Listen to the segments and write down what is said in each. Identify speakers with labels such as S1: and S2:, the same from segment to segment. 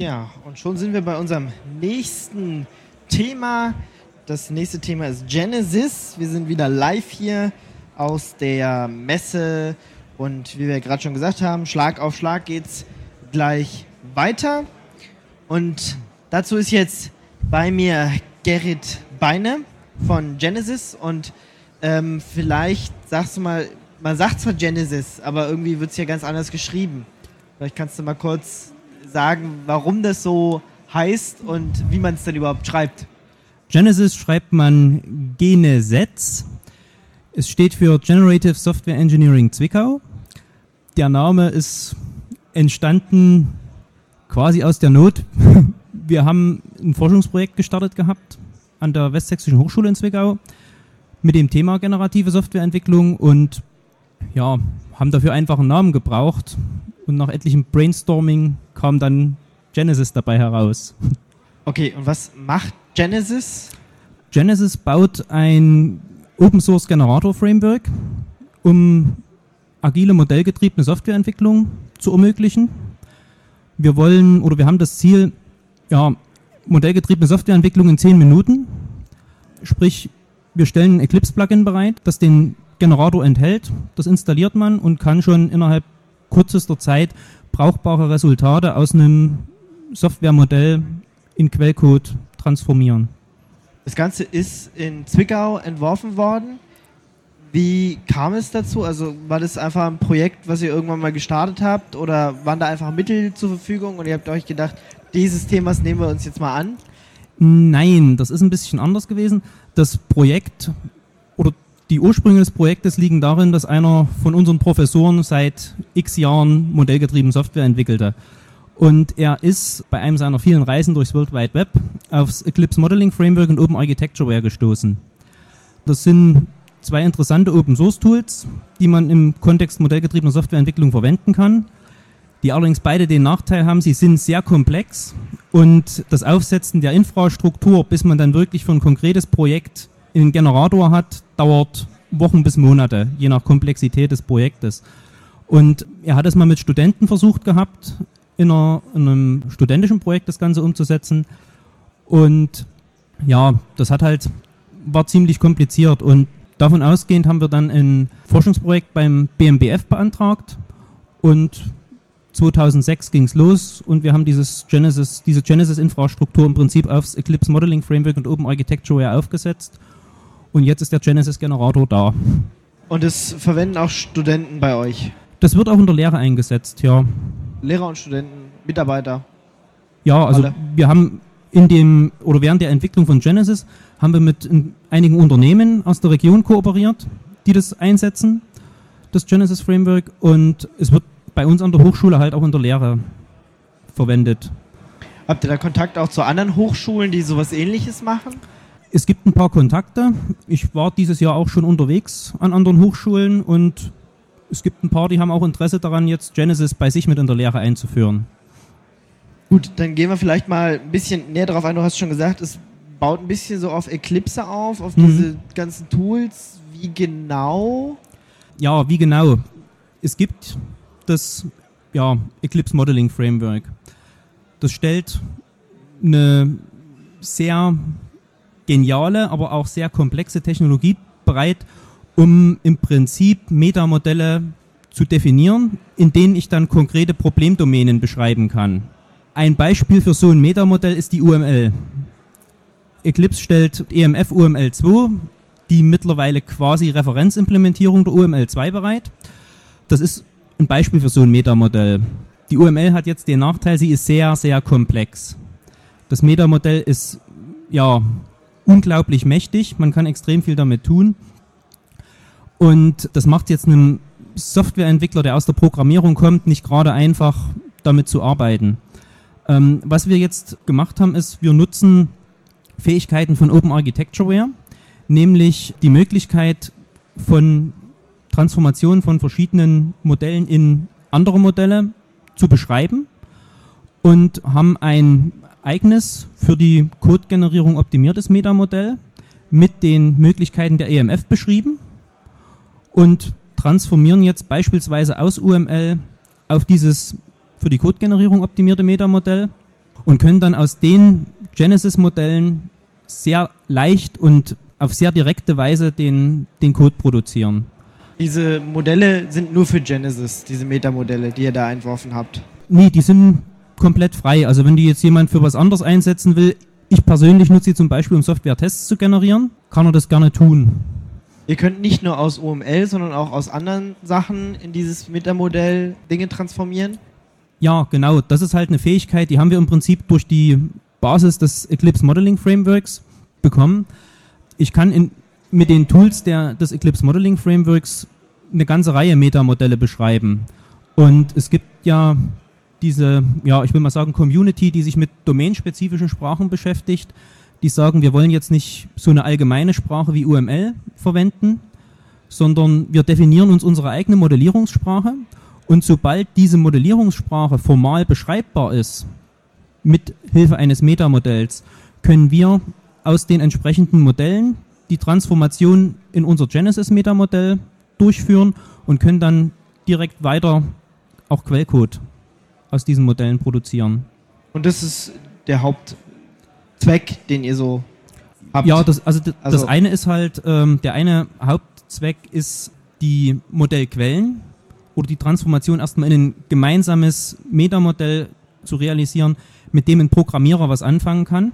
S1: Ja, und schon sind wir bei unserem nächsten Thema. Das nächste Thema ist Genesis. Wir sind wieder live hier aus der Messe und wie wir gerade schon gesagt haben, Schlag auf Schlag geht's gleich weiter. Und dazu ist jetzt bei mir Gerrit Beine von Genesis und ähm, vielleicht sagst du mal, man sagt zwar Genesis, aber irgendwie wird es hier ganz anders geschrieben. Vielleicht kannst du mal kurz sagen, warum das so heißt und wie man es denn überhaupt schreibt.
S2: Genesis schreibt man Genesetz. Es steht für Generative Software Engineering Zwickau. Der Name ist entstanden quasi aus der Not. Wir haben ein Forschungsprojekt gestartet gehabt an der Westsächsischen Hochschule in Zwickau mit dem Thema generative Softwareentwicklung und ja, haben dafür einfach einen Namen gebraucht und nach etlichem Brainstorming kam dann Genesis dabei heraus.
S1: Okay, und was macht Genesis?
S2: Genesis baut ein Open Source Generator Framework, um agile modellgetriebene Softwareentwicklung zu ermöglichen. Wir wollen oder wir haben das Ziel, ja, modellgetriebene Softwareentwicklung in 10 Minuten. Sprich, wir stellen ein Eclipse-Plugin bereit, das den Generator enthält. Das installiert man und kann schon innerhalb kürzester Zeit brauchbare Resultate aus einem Softwaremodell in Quellcode transformieren.
S1: Das Ganze ist in Zwickau entworfen worden. Wie kam es dazu? Also war das einfach ein Projekt, was ihr irgendwann mal gestartet habt oder waren da einfach Mittel zur Verfügung und ihr habt euch gedacht, dieses Themas nehmen wir uns jetzt mal an?
S2: Nein, das ist ein bisschen anders gewesen. Das Projekt die Ursprünge des Projektes liegen darin, dass einer von unseren Professoren seit x Jahren modellgetrieben Software entwickelte. Und er ist bei einem seiner vielen Reisen durchs World Wide Web aufs Eclipse Modeling Framework und Open Architectureware gestoßen. Das sind zwei interessante Open Source Tools, die man im Kontext modellgetriebener Softwareentwicklung verwenden kann, die allerdings beide den Nachteil haben, sie sind sehr komplex und das Aufsetzen der Infrastruktur, bis man dann wirklich für ein konkretes Projekt einen Generator hat, dauert Wochen bis Monate, je nach Komplexität des Projektes. Und er hat es mal mit Studenten versucht gehabt, in, einer, in einem studentischen Projekt das Ganze umzusetzen. Und ja, das hat halt, war ziemlich kompliziert. Und davon ausgehend haben wir dann ein Forschungsprojekt beim BMBF beantragt. Und 2006 ging es los und wir haben dieses Genesis, diese Genesis-Infrastruktur im Prinzip aufs Eclipse Modeling Framework und Open Architecture aufgesetzt und jetzt ist der Genesis-Generator da.
S1: Und das verwenden auch Studenten bei euch?
S2: Das wird auch in der Lehre eingesetzt, ja.
S1: Lehrer und Studenten, Mitarbeiter?
S2: Ja, also Alle. wir haben in dem oder während der Entwicklung von Genesis haben wir mit einigen Unternehmen aus der Region kooperiert, die das einsetzen, das Genesis Framework und es wird bei uns an der Hochschule halt auch in der Lehre verwendet.
S1: Habt ihr da Kontakt auch zu anderen Hochschulen, die sowas ähnliches machen?
S2: Es gibt ein paar Kontakte. Ich war dieses Jahr auch schon unterwegs an anderen Hochschulen und es gibt ein paar, die haben auch Interesse daran, jetzt Genesis bei sich mit in der Lehre einzuführen.
S1: Gut, dann gehen wir vielleicht mal ein bisschen näher darauf ein. Du hast schon gesagt, es baut ein bisschen so auf Eclipse auf, auf mhm. diese ganzen Tools. Wie genau?
S2: Ja, wie genau? Es gibt das ja, Eclipse Modeling Framework. Das stellt eine sehr geniale, aber auch sehr komplexe Technologie bereit, um im Prinzip Metamodelle zu definieren, in denen ich dann konkrete Problemdomänen beschreiben kann. Ein Beispiel für so ein Metamodell ist die UML. Eclipse stellt EMF UML 2, die mittlerweile quasi Referenzimplementierung der UML 2 bereit. Das ist ein Beispiel für so ein Metamodell. Die UML hat jetzt den Nachteil, sie ist sehr, sehr komplex. Das Metamodell ist ja unglaublich mächtig. Man kann extrem viel damit tun. Und das macht jetzt einem Softwareentwickler, der aus der Programmierung kommt, nicht gerade einfach damit zu arbeiten. Ähm, was wir jetzt gemacht haben, ist, wir nutzen Fähigkeiten von Open Architectureware, nämlich die Möglichkeit von Transformation von verschiedenen Modellen in andere Modelle zu beschreiben und haben ein eigenes für die Codegenerierung optimiertes Metamodell mit den Möglichkeiten der EMF beschrieben und transformieren jetzt beispielsweise aus UML auf dieses für die Codegenerierung optimierte Metamodell und können dann aus den Genesis-Modellen sehr leicht und auf sehr direkte Weise den, den Code produzieren.
S1: Diese Modelle sind nur für Genesis, diese Metamodelle, die ihr da entworfen habt.
S2: Nee, die sind komplett frei. Also wenn die jetzt jemand für was anderes einsetzen will, ich persönlich nutze sie zum Beispiel, um Software-Tests zu generieren, kann er das gerne tun.
S1: Ihr könnt nicht nur aus OML, sondern auch aus anderen Sachen in dieses Metamodell Dinge transformieren?
S2: Ja, genau. Das ist halt eine Fähigkeit, die haben wir im Prinzip durch die Basis des Eclipse Modeling Frameworks bekommen. Ich kann in, mit den Tools der, des Eclipse Modeling Frameworks eine ganze Reihe Metamodelle beschreiben. Und es gibt ja diese, ja, ich will mal sagen, Community, die sich mit domainspezifischen Sprachen beschäftigt, die sagen, wir wollen jetzt nicht so eine allgemeine Sprache wie UML verwenden, sondern wir definieren uns unsere eigene Modellierungssprache. Und sobald diese Modellierungssprache formal beschreibbar ist, mit Hilfe eines Metamodells, können wir aus den entsprechenden Modellen die Transformation in unser Genesis-Metamodell durchführen und können dann direkt weiter auch Quellcode aus diesen Modellen produzieren.
S1: Und das ist der Hauptzweck, den ihr so habt?
S2: Ja, das, also, das also eine ist halt, ähm, der eine Hauptzweck ist die Modellquellen oder die Transformation erstmal in ein gemeinsames Metamodell zu realisieren, mit dem ein Programmierer was anfangen kann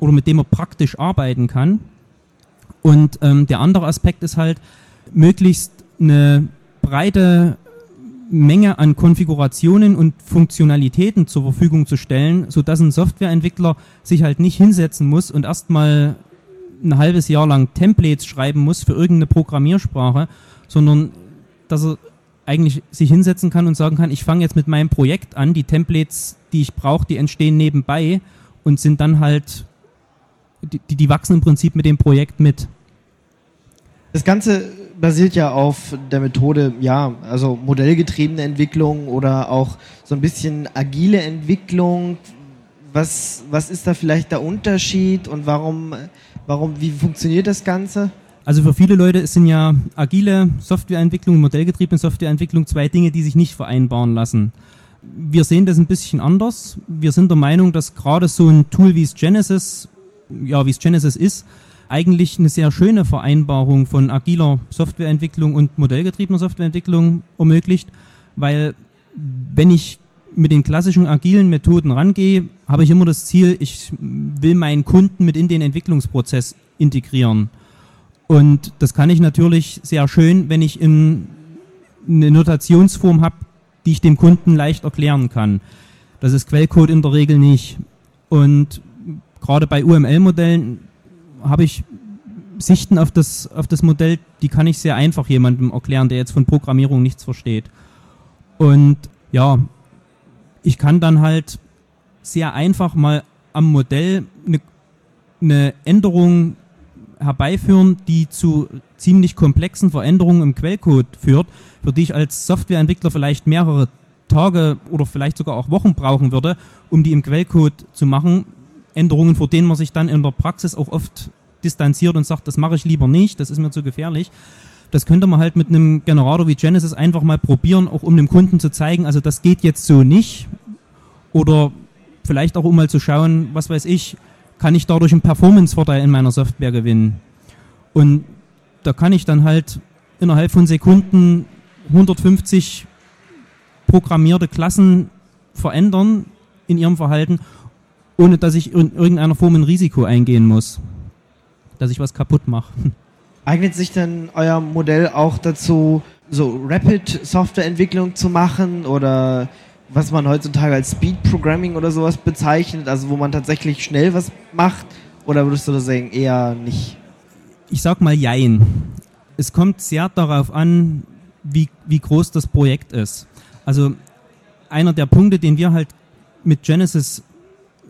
S2: oder mit dem er praktisch arbeiten kann. Und ähm, der andere Aspekt ist halt, möglichst eine breite Menge an Konfigurationen und Funktionalitäten zur Verfügung zu stellen, sodass ein Softwareentwickler sich halt nicht hinsetzen muss und erstmal ein halbes Jahr lang Templates schreiben muss für irgendeine Programmiersprache, sondern dass er eigentlich sich hinsetzen kann und sagen kann, ich fange jetzt mit meinem Projekt an, die Templates, die ich brauche, die entstehen nebenbei und sind dann halt, die, die wachsen im Prinzip mit dem Projekt mit.
S1: Das Ganze basiert ja auf der Methode, ja, also modellgetriebene Entwicklung oder auch so ein bisschen agile Entwicklung. Was, was ist da vielleicht der Unterschied und warum, warum, wie funktioniert das Ganze?
S2: Also für viele Leute sind ja agile Softwareentwicklung, modellgetriebene Softwareentwicklung zwei Dinge, die sich nicht vereinbaren lassen. Wir sehen das ein bisschen anders. Wir sind der Meinung, dass gerade so ein Tool wie es Genesis, ja, wie es Genesis ist, eigentlich eine sehr schöne Vereinbarung von agiler Softwareentwicklung und modellgetriebener Softwareentwicklung ermöglicht, weil wenn ich mit den klassischen agilen Methoden rangehe, habe ich immer das Ziel, ich will meinen Kunden mit in den Entwicklungsprozess integrieren. Und das kann ich natürlich sehr schön, wenn ich in eine Notationsform habe, die ich dem Kunden leicht erklären kann. Das ist Quellcode in der Regel nicht. Und gerade bei UML-Modellen habe ich Sichten auf das, auf das Modell, die kann ich sehr einfach jemandem erklären, der jetzt von Programmierung nichts versteht. Und ja, ich kann dann halt sehr einfach mal am Modell eine, eine Änderung herbeiführen, die zu ziemlich komplexen Veränderungen im Quellcode führt, für die ich als Softwareentwickler vielleicht mehrere Tage oder vielleicht sogar auch Wochen brauchen würde, um die im Quellcode zu machen. Änderungen, vor denen man sich dann in der Praxis auch oft distanziert und sagt, das mache ich lieber nicht, das ist mir zu gefährlich. Das könnte man halt mit einem Generator wie Genesis einfach mal probieren, auch um dem Kunden zu zeigen, also das geht jetzt so nicht. Oder vielleicht auch um mal zu schauen, was weiß ich, kann ich dadurch einen Performance-Vorteil in meiner Software gewinnen. Und da kann ich dann halt innerhalb von Sekunden 150 programmierte Klassen verändern in ihrem Verhalten, ohne dass ich in irgendeiner Form ein Risiko eingehen muss dass ich was kaputt mache.
S1: Eignet sich denn euer Modell auch dazu, so Rapid-Softwareentwicklung zu machen oder was man heutzutage als Speed Programming oder sowas bezeichnet, also wo man tatsächlich schnell was macht? Oder würdest du das sagen, eher nicht?
S2: Ich sag mal Jein. Es kommt sehr darauf an, wie, wie groß das Projekt ist. Also einer der Punkte, den wir halt mit Genesis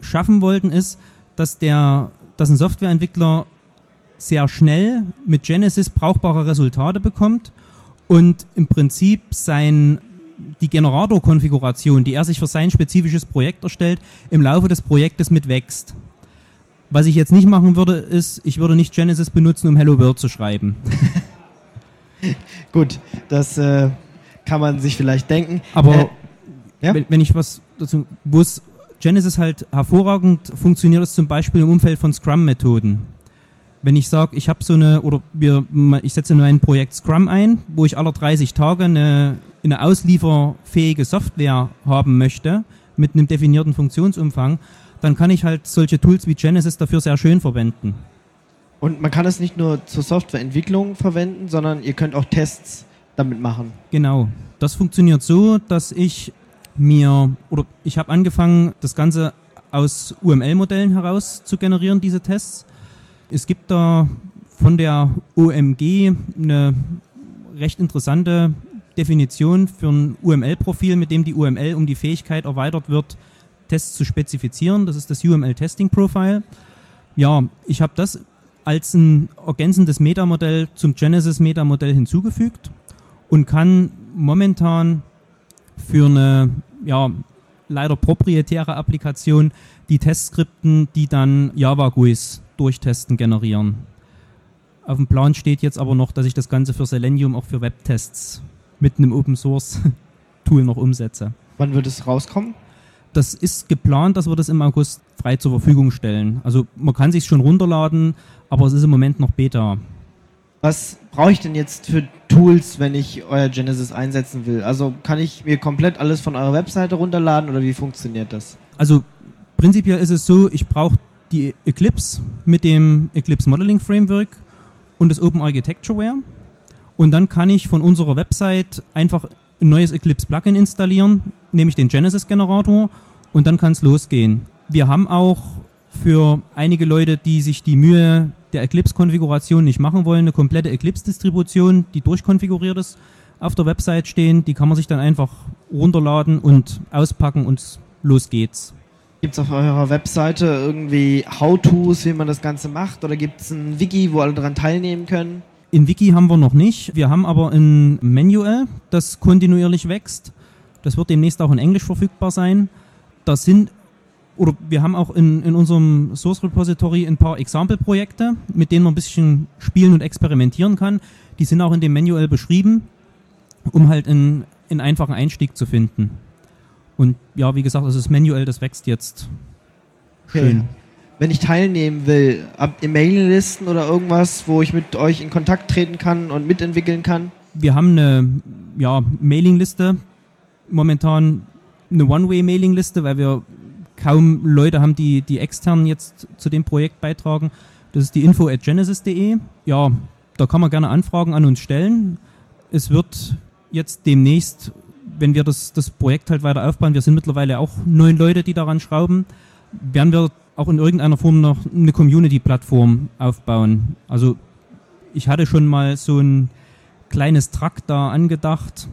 S2: schaffen wollten, ist, dass der, dass ein Softwareentwickler sehr schnell mit Genesis brauchbare Resultate bekommt und im Prinzip sein, die Generator-Konfiguration, die er sich für sein spezifisches Projekt erstellt, im Laufe des Projektes mitwächst. Was ich jetzt nicht machen würde, ist, ich würde nicht Genesis benutzen, um Hello World zu schreiben.
S1: Gut, das äh, kann man sich vielleicht denken.
S2: Aber äh, ja? wenn, wenn, ich was dazu, wo es Genesis halt hervorragend funktioniert es zum Beispiel im Umfeld von Scrum-Methoden. Wenn ich sage, ich habe so eine, oder wir, ich setze nur ein Projekt Scrum ein, wo ich alle 30 Tage eine, eine auslieferfähige Software haben möchte, mit einem definierten Funktionsumfang, dann kann ich halt solche Tools wie Genesis dafür sehr schön verwenden.
S1: Und man kann es nicht nur zur Softwareentwicklung verwenden, sondern ihr könnt auch Tests damit machen.
S2: Genau. Das funktioniert so, dass ich mir, oder ich habe angefangen, das Ganze aus UML-Modellen heraus zu generieren, diese Tests. Es gibt da von der OMG eine recht interessante Definition für ein UML-Profil, mit dem die UML um die Fähigkeit erweitert wird, Tests zu spezifizieren. Das ist das UML Testing Profile. Ja, ich habe das als ein ergänzendes Metamodell zum Genesis Metamodell hinzugefügt und kann momentan für eine ja, leider proprietäre Applikation die Testskripten, die dann Java GUIs durchtesten, generieren. Auf dem Plan steht jetzt aber noch, dass ich das Ganze für Selenium auch für Webtests mit einem Open Source Tool noch umsetze.
S1: Wann wird es rauskommen?
S2: Das ist geplant, dass wir das im August frei zur Verfügung stellen. Also man kann sich schon runterladen, aber es ist im Moment noch Beta.
S1: Was brauche ich denn jetzt für Tools, wenn ich euer Genesis einsetzen will? Also kann ich mir komplett alles von eurer Webseite runterladen oder wie funktioniert das?
S2: Also prinzipiell ist es so, ich brauche die Eclipse mit dem Eclipse Modeling Framework und das Open Architectureware. Und dann kann ich von unserer Website einfach ein neues Eclipse Plugin installieren, nämlich den Genesis Generator und dann kann es losgehen. Wir haben auch für einige Leute, die sich die Mühe der Eclipse-Konfiguration nicht machen wollen, eine komplette Eclipse-Distribution, die durchkonfiguriert ist, auf der Website stehen. Die kann man sich dann einfach runterladen und auspacken und los geht's.
S1: Gibt es auf eurer Webseite irgendwie How-Tos, wie man das Ganze macht? Oder gibt es ein Wiki, wo alle daran teilnehmen können?
S2: In Wiki haben wir noch nicht. Wir haben aber ein Manual, das kontinuierlich wächst. Das wird demnächst auch in Englisch verfügbar sein. Da sind oder wir haben auch in, in unserem Source Repository ein paar Example-Projekte, mit denen man ein bisschen spielen und experimentieren kann. Die sind auch in dem Manual beschrieben, um halt einen, einen einfachen Einstieg zu finden. Und ja, wie gesagt, also das Manual, das wächst jetzt schön. Okay.
S1: Wenn ich teilnehmen will, habt ihr Mailinglisten oder irgendwas, wo ich mit euch in Kontakt treten kann und mitentwickeln kann?
S2: Wir haben eine ja, Mailingliste, momentan eine One-Way-Mailingliste, weil wir kaum Leute haben, die, die extern jetzt zu dem Projekt beitragen. Das ist die info at genesis.de. Ja, da kann man gerne Anfragen an uns stellen. Es wird jetzt demnächst, wenn wir das, das Projekt halt weiter aufbauen, wir sind mittlerweile auch neun Leute, die daran schrauben, werden wir auch in irgendeiner Form noch eine Community-Plattform aufbauen. Also ich hatte schon mal so ein kleines Trakt da angedacht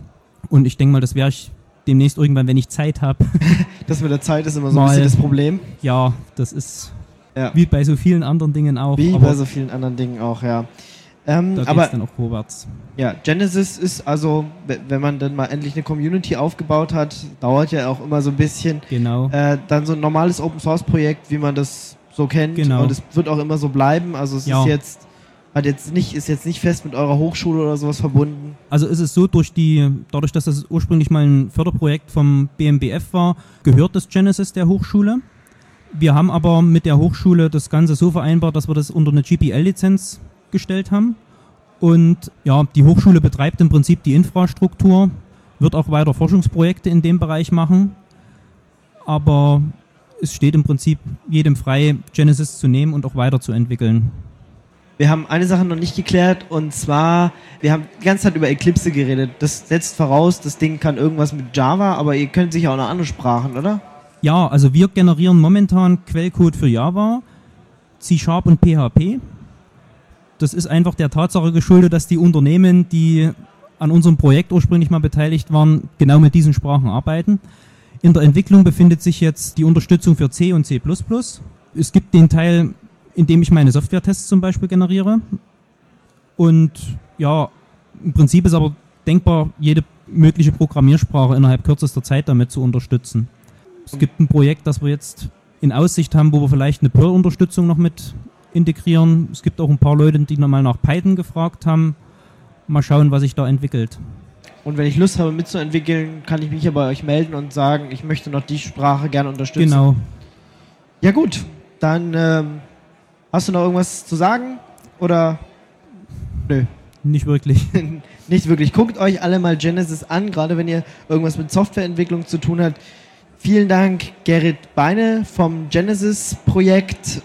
S2: und ich denke mal, das werde ich demnächst irgendwann, wenn ich Zeit habe.
S1: das mit der Zeit ist immer so ein bisschen das Problem.
S2: Ja, das ist ja. wie bei so vielen anderen Dingen auch.
S1: Wie bei so vielen anderen Dingen auch, ja.
S2: Ähm, da aber dann auch vorwärts.
S1: Ja, Genesis ist also, wenn man dann mal endlich eine Community aufgebaut hat, dauert ja auch immer so ein bisschen.
S2: Genau.
S1: Äh, dann so ein normales Open Source Projekt, wie man das so kennt.
S2: Genau.
S1: Und es wird auch immer so bleiben. Also es ja. ist jetzt hat jetzt nicht, ist jetzt nicht fest mit eurer Hochschule oder sowas verbunden.
S2: Also ist es so, durch die, dadurch, dass das ursprünglich mal ein Förderprojekt vom BMBF war, gehört das Genesis der Hochschule. Wir haben aber mit der Hochschule das Ganze so vereinbart, dass wir das unter eine GPL-Lizenz gestellt haben. Und ja, die Hochschule betreibt im Prinzip die Infrastruktur, wird auch weiter Forschungsprojekte in dem Bereich machen. Aber es steht im Prinzip jedem frei, Genesis zu nehmen und auch weiterzuentwickeln.
S1: Wir haben eine Sache noch nicht geklärt und zwar, wir haben die ganze Zeit über Eclipse geredet. Das setzt voraus, das Ding kann irgendwas mit Java, aber ihr könnt sicher auch noch andere Sprachen, oder?
S2: Ja, also wir generieren momentan Quellcode für Java, C-Sharp und PHP. Das ist einfach der Tatsache geschuldet, dass die Unternehmen, die an unserem Projekt ursprünglich mal beteiligt waren, genau mit diesen Sprachen arbeiten. In der Entwicklung befindet sich jetzt die Unterstützung für C und C++. Es gibt den Teil indem ich meine Software-Tests zum Beispiel generiere. Und ja, im Prinzip ist aber denkbar, jede mögliche Programmiersprache innerhalb kürzester Zeit damit zu unterstützen. Es gibt ein Projekt, das wir jetzt in Aussicht haben, wo wir vielleicht eine Perl-Unterstützung noch mit integrieren. Es gibt auch ein paar Leute, die nochmal nach Python gefragt haben. Mal schauen, was sich da entwickelt.
S1: Und wenn ich Lust habe mitzuentwickeln, kann ich mich hier bei euch melden und sagen, ich möchte noch die Sprache gerne unterstützen.
S2: Genau.
S1: Ja gut, dann ähm, hast du noch irgendwas zu sagen? Oder nö?
S2: Nicht wirklich.
S1: Nicht wirklich. Guckt euch alle mal Genesis an, gerade wenn ihr irgendwas mit Softwareentwicklung zu tun habt. Vielen Dank, Gerrit Beine vom Genesis-Projekt